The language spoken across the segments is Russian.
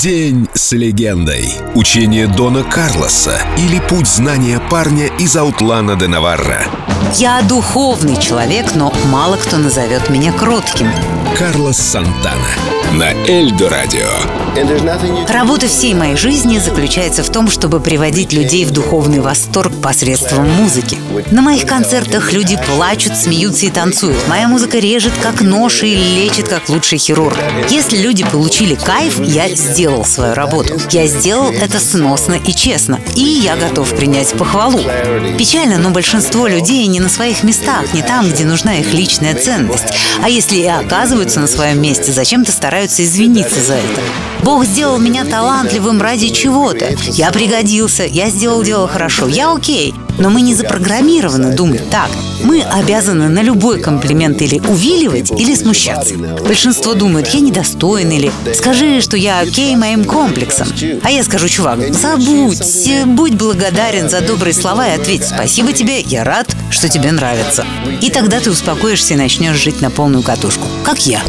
День с легендой. Учение Дона Карлоса или путь знания парня из Аутлана де Наварра. Я духовный человек, но мало кто назовет меня кротким. Карлос Сантана на Эльдо Радио. Работа всей моей жизни заключается в том, чтобы приводить людей в духовный восторг посредством музыки. На моих концертах люди плачут, смеются и танцуют. Моя музыка режет как нож и лечит как лучший хирург. Если люди получили кайф, я сделал свою работу. Я сделал это сносно и честно. И я готов принять похвалу. Печально, но большинство людей не на своих местах, не там, где нужна их личная ценность. А если и оказываются на своем месте, зачем-то стараются извиниться за это. Бог сделал меня талантливым ради чего-то. Я пригодился, я сделал дело хорошо, я окей. Но мы не запрограммированы думать так. Мы обязаны на любой комплимент или увиливать, или смущаться. Большинство думают, я недостоин, или скажи, что я окей моим комплексом. А я скажу, чувак, забудь, будь благодарен за добрые слова и ответь спасибо тебе, я рад, что тебе нравится. И тогда ты успокоишься и начнешь жить на полную катушку, как я.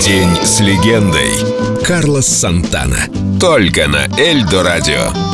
День с легендой. Карлос Сантана. Только на Эльдо Радио.